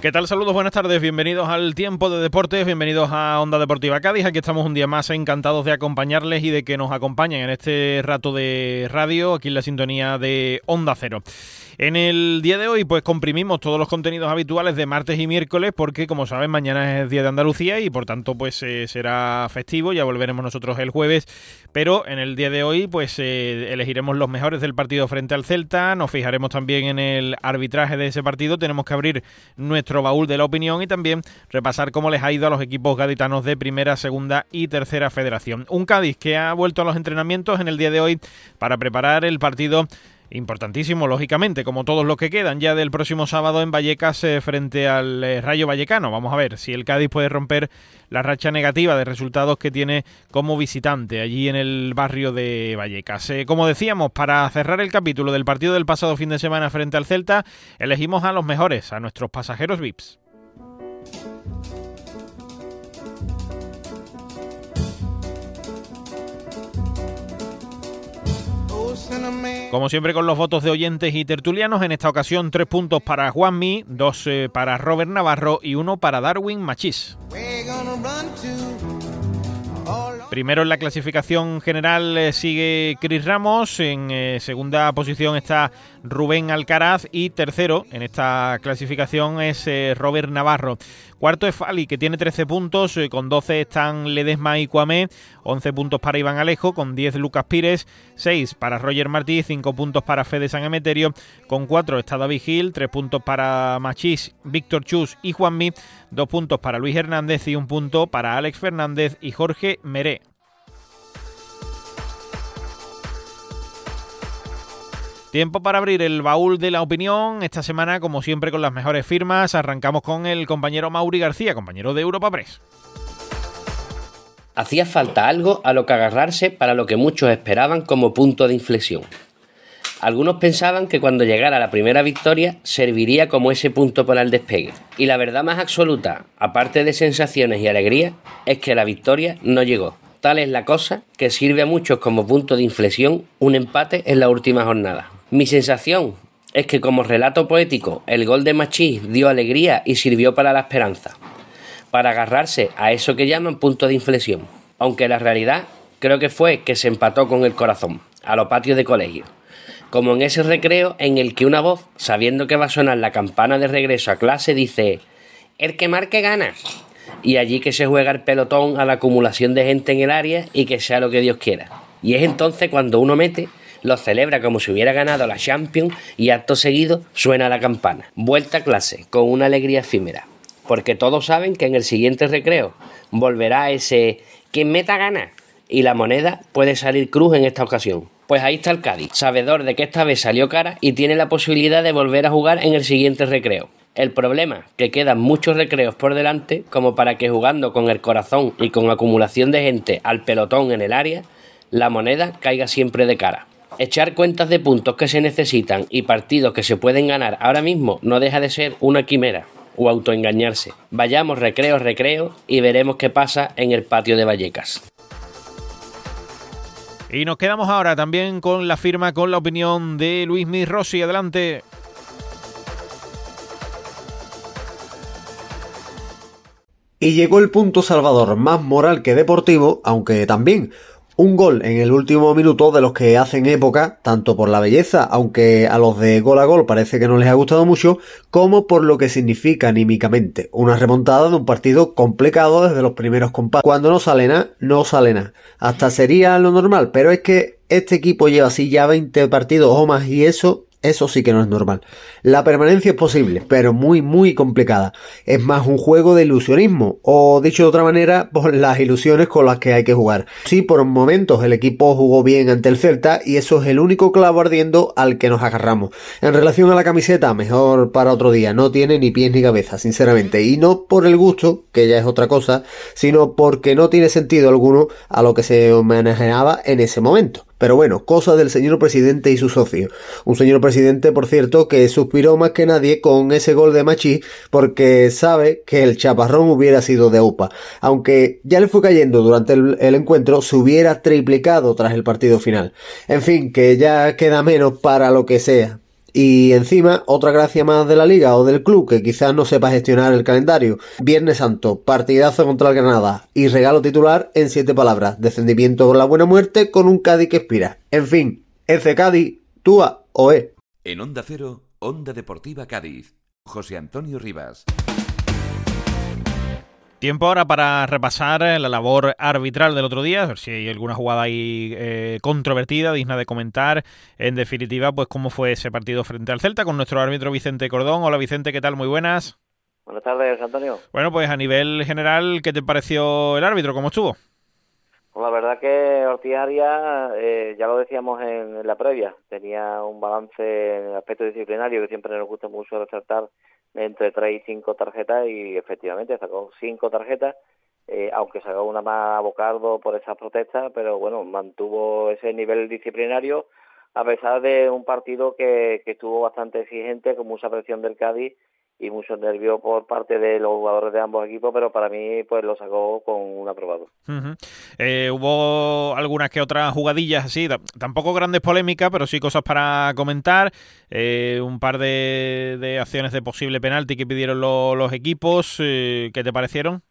¿Qué tal? Saludos, buenas tardes, bienvenidos al Tiempo de Deportes, bienvenidos a Onda Deportiva Cádiz. Aquí estamos un día más encantados de acompañarles y de que nos acompañen en este rato de radio, aquí en la sintonía de Onda Cero. En el día de hoy, pues comprimimos todos los contenidos habituales de martes y miércoles, porque como saben, mañana es Día de Andalucía y por tanto, pues eh, será festivo. Ya volveremos nosotros el jueves. Pero en el día de hoy, pues eh, elegiremos los mejores del partido frente al Celta. Nos fijaremos también en el arbitraje de ese partido. Tenemos que abrir nuestro baúl de la opinión y también repasar cómo les ha ido a los equipos gaditanos de primera, segunda y tercera federación. Un Cádiz que ha vuelto a los entrenamientos en el día de hoy para preparar el partido Importantísimo, lógicamente, como todos los que quedan ya del próximo sábado en Vallecas eh, frente al eh, Rayo Vallecano. Vamos a ver si el Cádiz puede romper la racha negativa de resultados que tiene como visitante allí en el barrio de Vallecas. Eh, como decíamos, para cerrar el capítulo del partido del pasado fin de semana frente al Celta, elegimos a los mejores, a nuestros pasajeros VIPs. Como siempre con los votos de oyentes y tertulianos, en esta ocasión tres puntos para Juanmi, dos eh, para Robert Navarro y uno para Darwin Machís. Primero en la clasificación general eh, sigue Chris Ramos, en eh, segunda posición está Rubén Alcaraz y tercero en esta clasificación es Robert Navarro. Cuarto es Fali, que tiene 13 puntos, eh, con 12 están Ledesma y Cuamé, 11 puntos para Iván Alejo, con 10 Lucas Pires, 6 para Roger Martí, 5 puntos para Fede San Emeterio, con 4 está David Gil, 3 puntos para Machís, Víctor Chus y Juanmi, 2 puntos para Luis Hernández y un punto para Alex Fernández y Jorge Meré. Tiempo para abrir el baúl de la opinión. Esta semana, como siempre, con las mejores firmas, arrancamos con el compañero Mauri García, compañero de Europa Press. Hacía falta algo a lo que agarrarse para lo que muchos esperaban como punto de inflexión. Algunos pensaban que cuando llegara la primera victoria serviría como ese punto para el despegue. Y la verdad más absoluta, aparte de sensaciones y alegría, es que la victoria no llegó. Tal es la cosa que sirve a muchos como punto de inflexión un empate en la última jornada. Mi sensación es que como relato poético el gol de Machís dio alegría y sirvió para la esperanza, para agarrarse a eso que llaman punto de inflexión, aunque la realidad creo que fue que se empató con el corazón, a los patios de colegio, como en ese recreo en el que una voz, sabiendo que va a sonar la campana de regreso a clase, dice, el que marque gana, y allí que se juega el pelotón a la acumulación de gente en el área y que sea lo que Dios quiera. Y es entonces cuando uno mete lo celebra como si hubiera ganado la Champions y acto seguido suena la campana. Vuelta a clase, con una alegría efímera. Porque todos saben que en el siguiente recreo volverá ese quien meta gana y la moneda puede salir cruz en esta ocasión. Pues ahí está el Cádiz, sabedor de que esta vez salió cara y tiene la posibilidad de volver a jugar en el siguiente recreo. El problema, que quedan muchos recreos por delante como para que jugando con el corazón y con acumulación de gente al pelotón en el área, la moneda caiga siempre de cara. Echar cuentas de puntos que se necesitan y partidos que se pueden ganar ahora mismo no deja de ser una quimera o autoengañarse. Vayamos recreo recreo y veremos qué pasa en el patio de Vallecas. Y nos quedamos ahora también con la firma, con la opinión de Luis Rossi. Adelante. Y llegó el punto salvador más moral que deportivo, aunque también un gol en el último minuto de los que hacen época, tanto por la belleza, aunque a los de gol a gol parece que no les ha gustado mucho, como por lo que significa anímicamente. Una remontada de un partido complicado desde los primeros compases. Cuando no sale nada, no sale nada. Hasta sería lo normal, pero es que este equipo lleva así ya 20 partidos o más y eso eso sí que no es normal. La permanencia es posible, pero muy, muy complicada. Es más un juego de ilusionismo, o dicho de otra manera, por las ilusiones con las que hay que jugar. Sí, por momentos el equipo jugó bien ante el Celta y eso es el único clavo ardiendo al que nos agarramos. En relación a la camiseta, mejor para otro día. No tiene ni pies ni cabeza, sinceramente. Y no por el gusto, que ya es otra cosa, sino porque no tiene sentido alguno a lo que se homenajeaba en ese momento. Pero bueno, cosa del señor presidente y su socio. Un señor presidente, por cierto, que suspiró más que nadie con ese gol de Machi porque sabe que el chaparrón hubiera sido de UPA. Aunque ya le fue cayendo durante el encuentro, se hubiera triplicado tras el partido final. En fin, que ya queda menos para lo que sea. Y encima, otra gracia más de la liga o del club que quizás no sepa gestionar el calendario. Viernes Santo, partidazo contra el Granada y regalo titular en siete palabras. Descendimiento con la buena muerte con un Cádiz que expira. En fin, ese Cádiz, túa o e. En Onda Cero, Onda Deportiva Cádiz. José Antonio Rivas. Tiempo ahora para repasar la labor arbitral del otro día, a ver si hay alguna jugada ahí eh, controvertida, digna de comentar. En definitiva, pues cómo fue ese partido frente al Celta con nuestro árbitro Vicente Cordón. Hola Vicente, ¿qué tal? Muy buenas. Buenas tardes, Antonio. Bueno, pues a nivel general, ¿qué te pareció el árbitro? ¿Cómo estuvo? Pues la verdad que Ortiz Arias, eh, ya lo decíamos en, la previa, tenía un balance en el aspecto disciplinario que siempre nos gusta mucho resaltar entre 3 y 5 tarjetas y efectivamente sacó 5 tarjetas, eh, aunque sacó una más a Bocardo por esas protestas, pero bueno, mantuvo ese nivel disciplinario a pesar de un partido que, que estuvo bastante exigente, con mucha presión del Cádiz y mucho nervio por parte de los jugadores de ambos equipos, pero para mí pues lo sacó con un aprobado. eh, hubo algunas que otras jugadillas así, tampoco grandes polémicas, pero sí cosas para comentar, eh, un par de, de, acciones de posible penalti que pidieron lo, los equipos, eh, ¿qué te parecieron?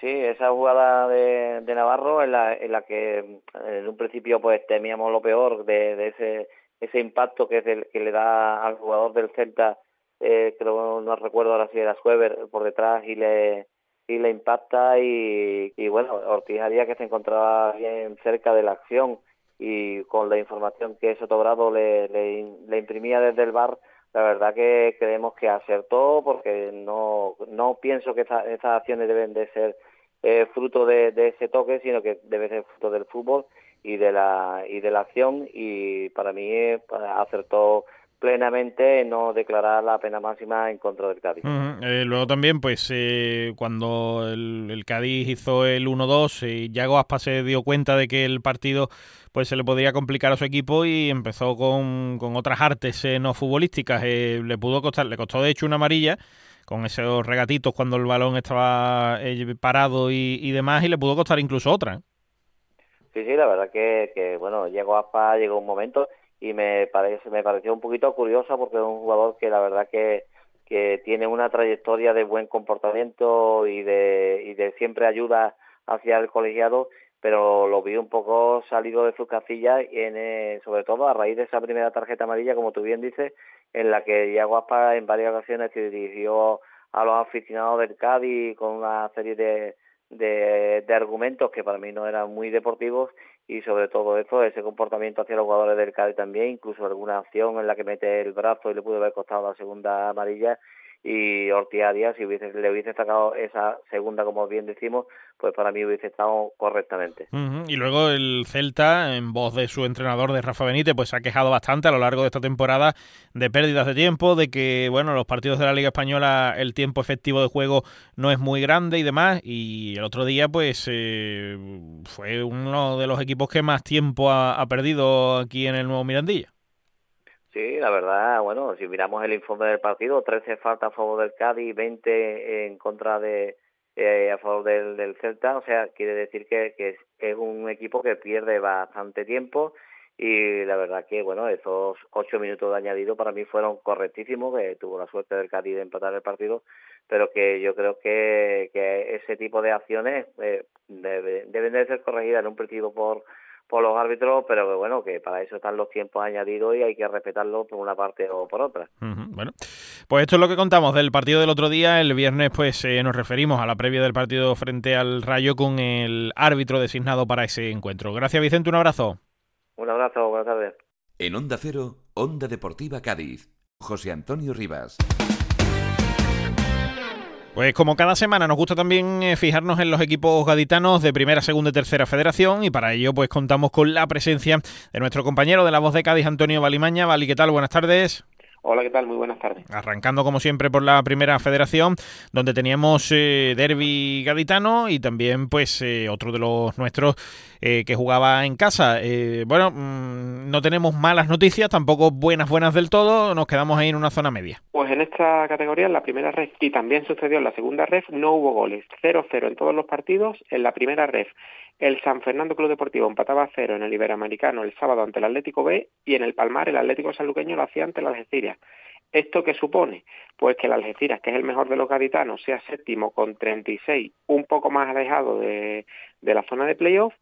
Sí, esa jugada de, de Navarro en la, en la que en un principio pues temíamos lo peor de, de ese ese impacto que, es el, que le da al jugador del Celta eh, creo no recuerdo ahora si era Schweber por detrás y le y le impacta y, y bueno Ortiz Arias que se encontraba bien cerca de la acción y con la información que Sotogrado le, le, le imprimía desde el bar la verdad que creemos que acertó porque no no pienso que esa, esas acciones deben de ser eh, fruto de, de ese toque sino que debe ser fruto del fútbol y de la y de la acción y para mí eh, acertó plenamente no declarar la pena máxima en contra del Cádiz. Uh -huh. eh, luego también, pues eh, cuando el, el, Cádiz hizo el 1-2, eh, Yago Aspa se dio cuenta de que el partido pues se le podría complicar a su equipo y empezó con, con otras artes eh, no futbolísticas. Le pudo costar, le costó de hecho una amarilla con esos regatitos cuando el balón estaba parado y, y, demás y le pudo costar incluso otra. Sí, sí, la verdad que, que bueno, Yago Aspa llegó un momento y me parece me pareció un poquito curiosa porque es un jugador que la verdad que tiene una trayectoria de buen comportamiento y de y de siempre ayuda hacia el colegiado pero lo vi un poco salido de sus casillas en, eh, sobre todo a raíz de esa primera tarjeta amarilla como tú bien dices en la que Iago Aspa en varias ocasiones se dirigió a los aficionados del Cádiz con una serie de, de, de argumentos que para mí no eran muy deportivos y sobre todo eso, ese comportamiento hacia los jugadores del Cádiz también, incluso alguna acción en la que mete el brazo y le pudo haber costado la segunda amarilla y Ortiz si hubiese, le hubiese sacado esa segunda, como bien decimos, pues para mí hubiese estado correctamente. Y luego el Celta, en voz de su entrenador, de Rafa Benítez, pues se ha quejado bastante a lo largo de esta temporada de pérdidas de tiempo, de que, bueno, los partidos de la Liga Española, el tiempo efectivo de juego no es muy grande y demás, y el otro día, pues, eh, fue uno de los equipos que más tiempo ha perdido aquí en el Nuevo Mirandilla. Sí, la verdad, bueno, si miramos el informe del partido, 13 faltas a favor del Cádiz, 20 en contra de eh, a favor del, del, Celta, o sea, quiere decir que, que es, un equipo que pierde bastante tiempo y la verdad que, bueno, esos ocho minutos de añadido para mí fueron correctísimos, que tuvo la suerte del Cádiz de empatar el partido, pero que yo creo que, que ese tipo de acciones eh, debe, deben de ser corregidas en un partido por por los árbitros, pero que bueno, que para eso están los tiempos añadidos y hay que respetarlos por una parte o por otra. Uh -huh. Bueno, pues esto es lo que contamos del partido del otro día. El viernes pues eh, nos referimos a la previa del partido frente al Rayo con el árbitro designado para ese encuentro. Gracias Vicente, un abrazo. Un abrazo, buenas tardes. En Onda Cero, Onda Deportiva Cádiz, José Antonio Rivas. Pues como cada semana nos gusta también eh, fijarnos en los equipos gaditanos de primera, segunda y tercera federación y para ello pues contamos con la presencia de nuestro compañero de la voz de Cádiz, Antonio Valimaña. Vali, ¿qué tal? Buenas tardes. Hola, ¿qué tal? Muy buenas tardes. Arrancando como siempre por la primera federación, donde teníamos eh, derby gaditano y también pues eh, otro de los nuestros eh, que jugaba en casa. Eh, bueno, mm, no tenemos malas noticias, tampoco buenas buenas del todo, nos quedamos ahí en una zona media. Pues en esta categoría, en la primera red, y también sucedió en la segunda red, no hubo goles. 0-0 en todos los partidos. En la primera red, el San Fernando Club Deportivo empataba a cero en el Iberoamericano el sábado ante el Atlético B y en el Palmar el Atlético Sanluqueño lo hacía ante la Algeciras. ¿Esto qué supone? Pues que el Algeciras, que es el mejor de los gaditanos, sea séptimo con 36, un poco más alejado de, de la zona de playoff,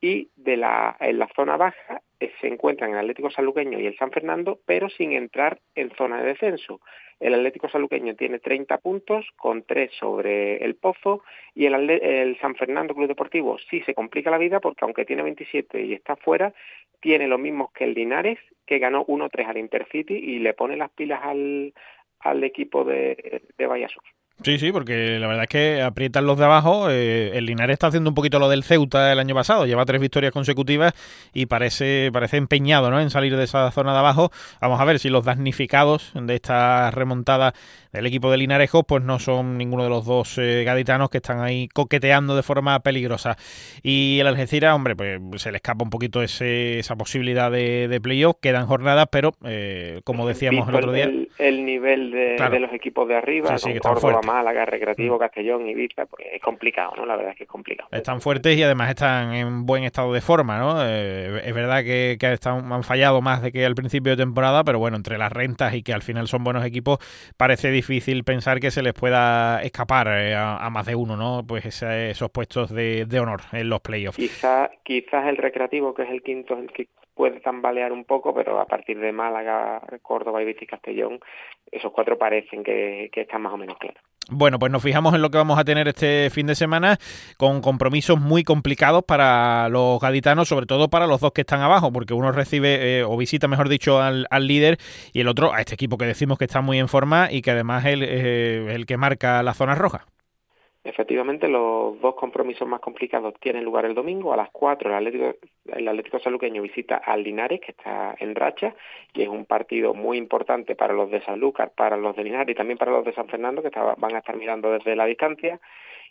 y de la, en la zona baja se encuentran el Atlético Saluqueño y el San Fernando, pero sin entrar en zona de descenso. El Atlético Saluqueño tiene 30 puntos con 3 sobre el Pozo y el, el, San Fernando Club Deportivo sí se complica la vida porque aunque tiene 27 y está fuera, tiene los mismos que el Linares que ganó 1-3 al Intercity y le pone las pilas al, al equipo de, de Vallasur. Sí, sí, porque la verdad es que aprietan los de abajo. Eh, el Linares está haciendo un poquito lo del Ceuta el año pasado. Lleva tres victorias consecutivas y parece, parece empeñado ¿no? en salir de esa zona de abajo. Vamos a ver si los damnificados de esta remontada del equipo de Linarejo pues no son ninguno de los dos eh, gaditanos que están ahí coqueteando de forma peligrosa. Y el Algeciras, hombre, pues se le escapa un poquito ese, esa posibilidad de, de playoff. Quedan jornadas, pero eh, como decíamos el otro día... El, el nivel de, claro. de, los equipos de arriba, sí, sí, con Córdoba, Málaga, Recreativo, Castellón, Ibiza, pues es complicado, ¿no? La verdad es que es complicado. Están fuertes y además están en buen estado de forma, ¿no? Eh, es verdad que, que están, han fallado más de que al principio de temporada, pero bueno, entre las rentas y que al final son buenos equipos, parece difícil pensar que se les pueda escapar eh, a, a, más de uno, ¿no? Pues ese, esos puestos de, de, honor en los playoffs. Quizá, quizás el Recreativo, que es el quinto, el que puede tambalear un poco, pero a partir de Málaga, Córdoba, Ibiza y Castellón, esos cuatro parecen que, que están más o menos claros. Bueno, pues nos fijamos en lo que vamos a tener este fin de semana con compromisos muy complicados para los gaditanos, sobre todo para los dos que están abajo, porque uno recibe eh, o visita, mejor dicho, al, al, líder y el otro a este equipo que decimos que está muy en forma y que además es el, eh, el que marca la zona roja. Efectivamente, los dos compromisos más complicados tienen lugar el domingo. A las 4 el Atlético, el Atlético Saluqueño visita al Linares, que está en racha, y es un partido muy importante para los de Sanlúcar, para los de Linares y también para los de San Fernando, que van a estar mirando desde la distancia.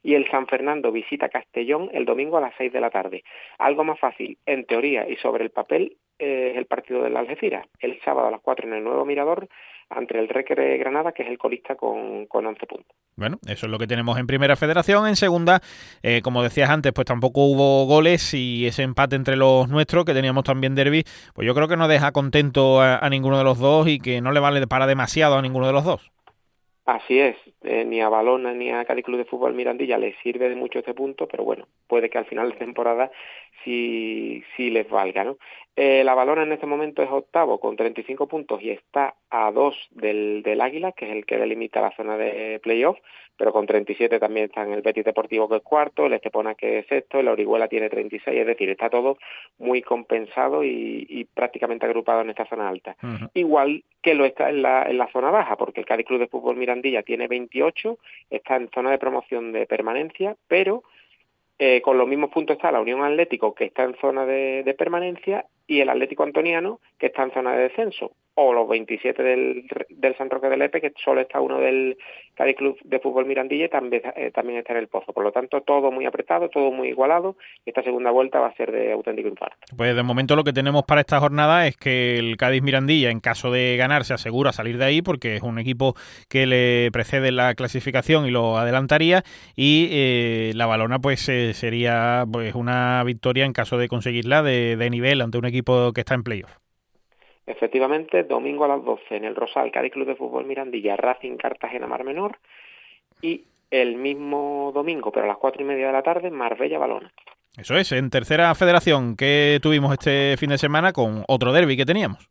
Y el San Fernando visita Castellón el domingo a las 6 de la tarde. Algo más fácil, en teoría y sobre el papel, eh, es el partido de la Algeciras. El sábado a las 4 en el Nuevo Mirador ante el Recre Granada, que es el colista con, con 11 puntos. Bueno, eso es lo que tenemos en primera federación. En segunda, eh, como decías antes, pues tampoco hubo goles y ese empate entre los nuestros, que teníamos también derby, pues yo creo que no deja contento a, a ninguno de los dos y que no le vale para demasiado a ninguno de los dos. Así es, eh, ni a Balona ni a Cádiz Club de Fútbol Mirandilla les sirve de mucho este punto, pero bueno, puede que al final de temporada sí, sí les valga, ¿no? Eh, la Balona en este momento es octavo con 35 puntos y está a dos del, del Águila, que es el que delimita la zona de playoff, pero con 37 también están el Betis Deportivo que es cuarto, el Estepona que es sexto, el Orihuela tiene 36, es decir, está todo muy compensado y, y prácticamente agrupado en esta zona alta. Uh -huh. Igual que lo está en la, en la zona baja, porque el Cádiz Club de Fútbol Mirandilla tiene 28, está en zona de promoción de permanencia, pero eh, con los mismos puntos está la Unión Atlético, que está en zona de, de, permanencia, y el Atlético Antoniano, que está en zona de descenso, o los 27 del, del San Roque del Epe, que solo está uno del Cádiz Club de Fútbol Mirandilla, también, eh, también está en el Pozo. Por lo tanto, todo muy apretado, todo muy igualado, y esta segunda vuelta va a ser de auténtico infarto. Pues de momento lo que tenemos para esta jornada es que el Cádiz Mirandilla, en caso de ganar, se asegura salir de ahí, porque es un equipo que le precede la clasificación y lo adelantaría, y eh, la balona pues eh, sería pues una victoria en caso de conseguirla de, de nivel ante un equipo que está en playoff. Efectivamente, domingo a las 12 en el Rosal, Cádiz Club de Fútbol Mirandilla, Racing Cartagena Mar Menor y el mismo domingo, pero a las cuatro y media de la tarde, Marbella Balona. Eso es, en tercera federación que tuvimos este fin de semana con otro derby que teníamos.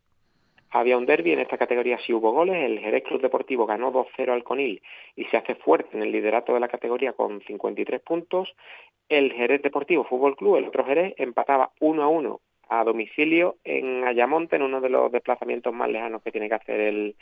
Había un derby en esta categoría si hubo goles. El Jerez Club Deportivo ganó 2-0 al Conil y se hace fuerte en el liderato de la categoría con 53 puntos. El Jerez Deportivo Fútbol Club, el otro Jerez, empataba 1 a 1 a domicilio en Ayamonte, en uno de los desplazamientos más lejanos que tiene que hacer el,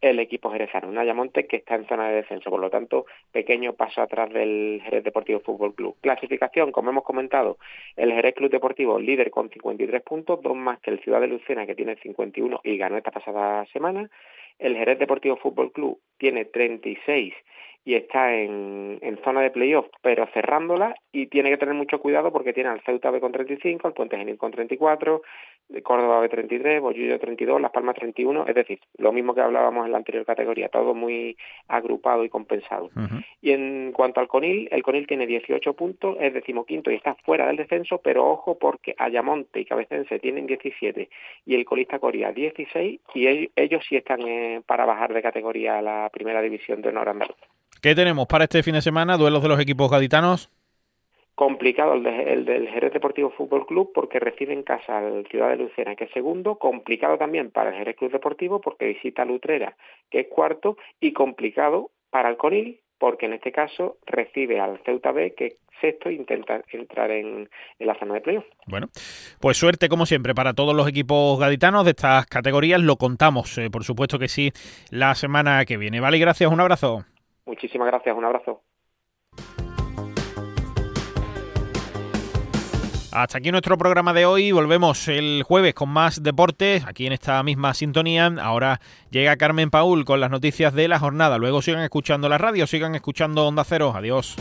el equipo jerezano. Un Ayamonte que está en zona de descenso, por lo tanto, pequeño paso atrás del Jerez Deportivo Fútbol Club. Clasificación, como hemos comentado, el Jerez Club Deportivo líder con 53 puntos, dos más que el Ciudad de Lucena que tiene 51 y ganó esta pasada semana. El Jerez Deportivo Fútbol Club tiene 36 y está en, zona de playoff, pero cerrándola y tiene que tener mucho cuidado porque tiene al Ceuta B con 35, al Puente Genil con 34, Córdoba B 33, Bollullo 32, Las Palmas 31, es decir, lo mismo que hablábamos en la anterior categoría, todo muy agrupado y compensado. Y en cuanto al Conil, el Conil tiene 18 puntos, es decimoquinto y está fuera del descenso, pero ojo porque Ayamonte y Cabecense tienen 17 y el colista Coria 16 y ellos, sí están eh, para bajar de categoría a la primera división de honor andaluz. ¿Qué tenemos para este fin de semana? ¿Duelos de los equipos gaditanos? Complicado el, del Jerez Deportivo Fútbol Club porque recibe en casa al Ciudad de Lucena, que es segundo. Complicado también para el Jerez Club Deportivo porque visita a Lutrera, que es cuarto. Y complicado para el Conil porque en este caso recibe al Ceuta B, que es sexto, e intenta entrar en, la zona de playoff. Bueno, pues suerte como siempre para todos los equipos gaditanos de estas categorías. Lo contamos, eh, por supuesto que sí, la semana que viene. Vale, gracias, un abrazo. Muchísimas gracias, un abrazo. Hasta aquí nuestro programa de hoy. Volvemos el jueves con más deportes, aquí en esta misma sintonía. Ahora llega Carmen Paul con las noticias de la jornada. Luego sigan escuchando la radio, sigan escuchando Onda Cero. Adiós.